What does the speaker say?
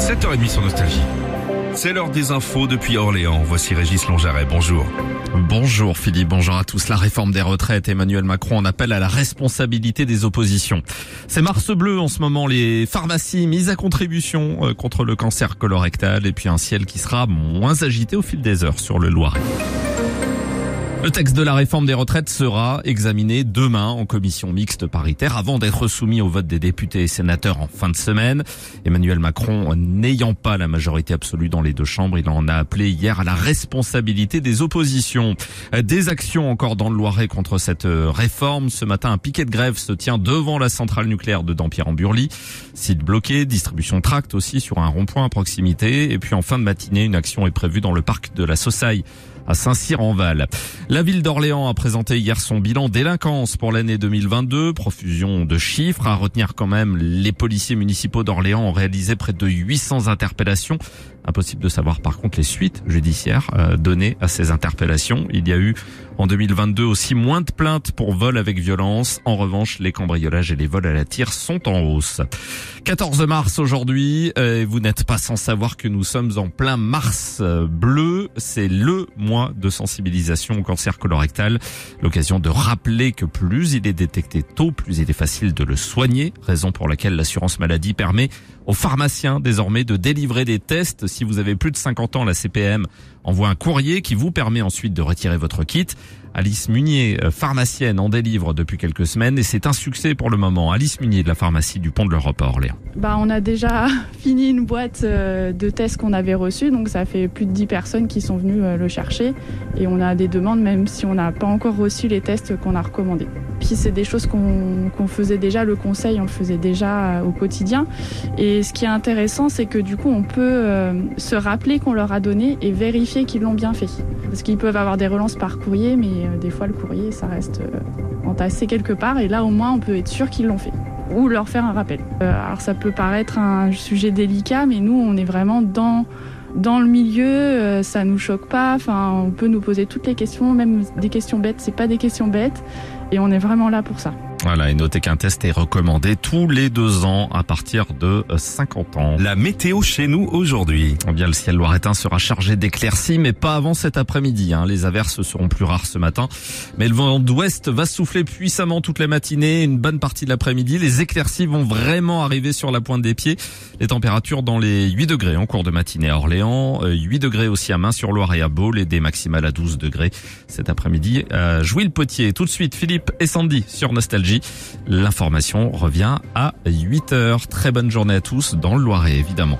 7h30 sur Nostalgie. C'est l'heure des infos depuis Orléans. Voici Régis Longaret. Bonjour. Bonjour Philippe, bonjour à tous. La réforme des retraites, Emmanuel Macron en appelle à la responsabilité des oppositions. C'est Mars bleu en ce moment, les pharmacies mises à contribution euh, contre le cancer colorectal et puis un ciel qui sera moins agité au fil des heures sur le Loiret. Le texte de la réforme des retraites sera examiné demain en commission mixte paritaire avant d'être soumis au vote des députés et sénateurs en fin de semaine. Emmanuel Macron, n'ayant pas la majorité absolue dans les deux chambres, il en a appelé hier à la responsabilité des oppositions. Des actions encore dans le Loiret contre cette réforme. Ce matin, un piquet de grève se tient devant la centrale nucléaire de Dampierre-en-Burly. Site bloqué, distribution tract aussi sur un rond-point à proximité. Et puis en fin de matinée, une action est prévue dans le parc de la Saussaille à Saint-Cyr-en-Val. La ville d'Orléans a présenté hier son bilan délinquance pour l'année 2022. Profusion de chiffres. À retenir quand même, les policiers municipaux d'Orléans ont réalisé près de 800 interpellations. Impossible de savoir par contre les suites judiciaires euh, données à ces interpellations. Il y a eu en 2022 aussi moins de plaintes pour vol avec violence. En revanche, les cambriolages et les vols à la tire sont en hausse. 14 mars aujourd'hui, euh, vous n'êtes pas sans savoir que nous sommes en plein mars euh, bleu. C'est le mois de sensibilisation L'occasion de rappeler que plus il est détecté tôt, plus il est facile de le soigner. Raison pour laquelle l'assurance maladie permet aux pharmaciens désormais de délivrer des tests. Si vous avez plus de 50 ans, la CPM envoie un courrier qui vous permet ensuite de retirer votre kit. Alice Munier, euh, pharmacienne, en délivre depuis quelques semaines et c'est un succès pour le moment. Alice Munier de la pharmacie du Pont de l'Europe à Orléans. Bah, on a déjà fini une boîte euh, de tests qu'on avait reçus, donc ça fait plus de 10 personnes qui sont venues euh, le chercher et on a des demandes même si on n'a pas encore reçu les tests qu'on a recommandés. Puis c'est des choses qu'on faisait déjà, le conseil on le faisait déjà au quotidien et ce qui est intéressant c'est que du coup on peut se rappeler qu'on leur a donné et vérifier qu'ils l'ont bien fait. Parce qu'ils peuvent avoir des relances par courrier mais euh, des fois le courrier ça reste euh, entassé quelque part et là au moins on peut être sûr qu'ils l'ont fait ou leur faire un rappel. Euh, alors ça peut paraître un sujet délicat mais nous on est vraiment dans dans le milieu, ça nous choque pas. Enfin, on peut nous poser toutes les questions, même des questions bêtes. C'est pas des questions bêtes, et on est vraiment là pour ça. Voilà, et notez qu'un test est recommandé tous les deux ans à partir de 50 ans. La météo chez nous aujourd'hui. Eh bien, le ciel loiretain sera chargé d'éclaircies, mais pas avant cet après-midi. Hein. Les averses seront plus rares ce matin, mais le vent d'ouest va souffler puissamment toute la matinée, une bonne partie de l'après-midi. Les éclaircies vont vraiment arriver sur la pointe des pieds. Les températures dans les 8 degrés en cours de matinée à Orléans, 8 euh, degrés aussi à Main-sur-Loire et à Beaune, et des maximales à 12 degrés cet après-midi. Euh, Jouy le Potier. Tout de suite, Philippe et Sandy sur Nostalgie. L'information revient à 8 heures. Très bonne journée à tous dans le Loiret, évidemment.